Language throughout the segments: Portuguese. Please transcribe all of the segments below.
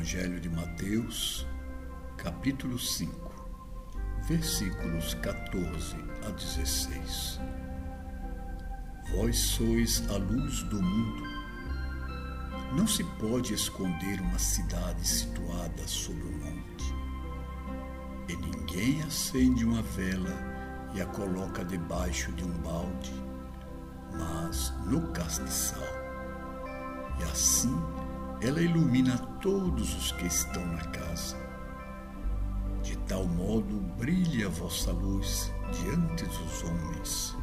Evangelho de Mateus, capítulo 5, versículos 14 a 16. Vós sois a luz do mundo. Não se pode esconder uma cidade situada sobre um monte. E ninguém acende uma vela e a coloca debaixo de um balde, mas no castiçal. E assim ela ilumina todos os que estão na casa. De tal modo brilha a vossa luz diante dos homens,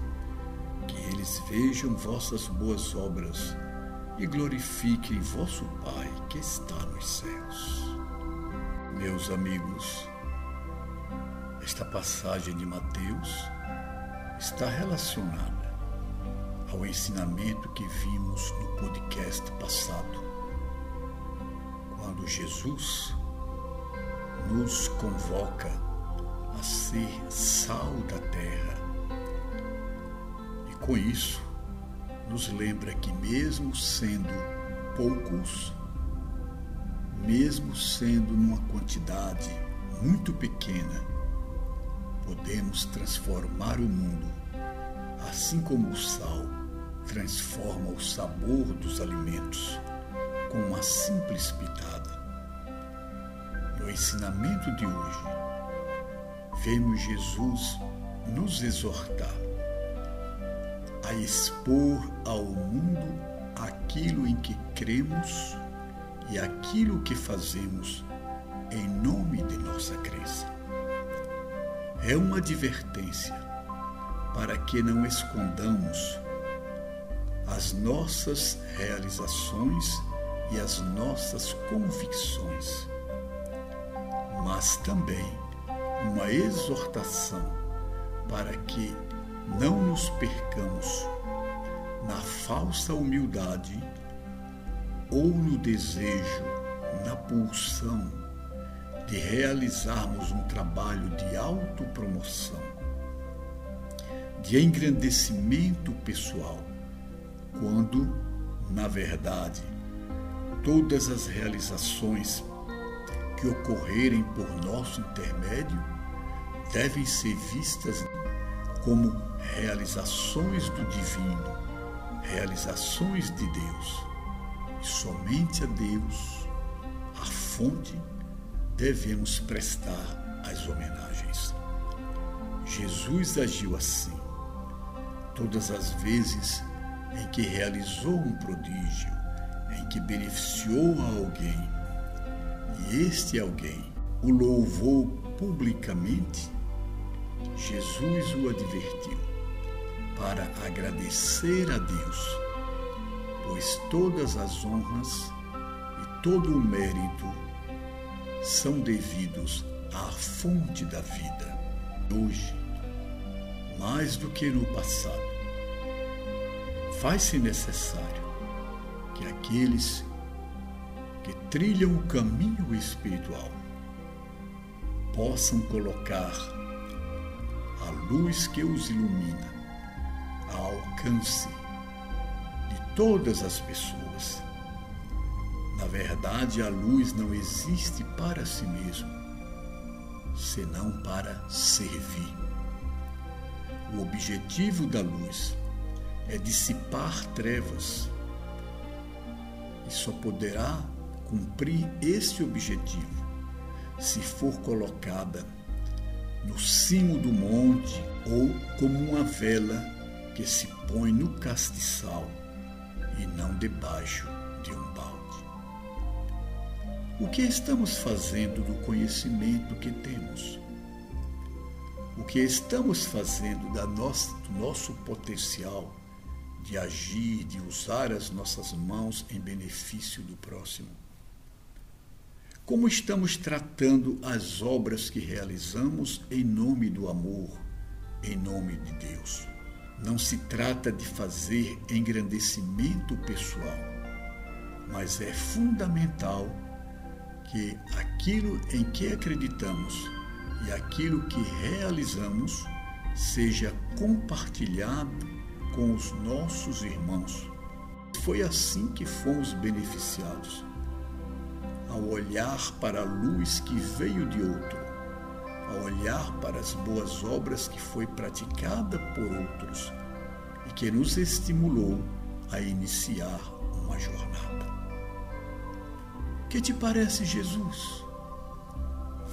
que eles vejam vossas boas obras e glorifiquem vosso Pai que está nos céus. Meus amigos, esta passagem de Mateus está relacionada ao ensinamento que vimos no podcast passado quando Jesus nos convoca a ser sal da terra. E com isso, nos lembra que, mesmo sendo poucos, mesmo sendo numa quantidade muito pequena, podemos transformar o mundo, assim como o sal transforma o sabor dos alimentos com uma simples pitada. Ensinamento de hoje, vemos Jesus nos exortar a expor ao mundo aquilo em que cremos e aquilo que fazemos em nome de nossa crença. É uma advertência para que não escondamos as nossas realizações e as nossas convicções, mas também uma exortação para que não nos percamos na falsa humildade ou no desejo, na pulsão de realizarmos um trabalho de autopromoção, de engrandecimento pessoal, quando, na verdade, todas as realizações que ocorrerem por nosso intermédio devem ser vistas como realizações do divino, realizações de Deus. E somente a Deus, a fonte, devemos prestar as homenagens. Jesus agiu assim. Todas as vezes em que realizou um prodígio, em que beneficiou a alguém, e este alguém o louvou publicamente, Jesus o advertiu para agradecer a Deus, pois todas as honras e todo o mérito são devidos à fonte da vida. Hoje, mais do que no passado, faz-se necessário que aqueles que trilham o caminho espiritual possam colocar a luz que os ilumina ao alcance de todas as pessoas. Na verdade, a luz não existe para si mesmo, senão para servir. O objetivo da luz é dissipar trevas e só poderá cumprir esse objetivo se for colocada no cimo do monte ou como uma vela que se põe no castiçal e não debaixo de um balde. O que estamos fazendo do conhecimento que temos? O que estamos fazendo da nossa, do nosso potencial de agir, de usar as nossas mãos em benefício do próximo? Como estamos tratando as obras que realizamos em nome do amor, em nome de Deus? Não se trata de fazer engrandecimento pessoal, mas é fundamental que aquilo em que acreditamos e aquilo que realizamos seja compartilhado com os nossos irmãos. Foi assim que fomos beneficiados. Ao olhar para a luz que veio de outro, ao olhar para as boas obras que foi praticada por outros e que nos estimulou a iniciar uma jornada. Que te parece Jesus?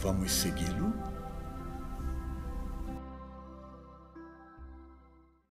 Vamos segui-lo?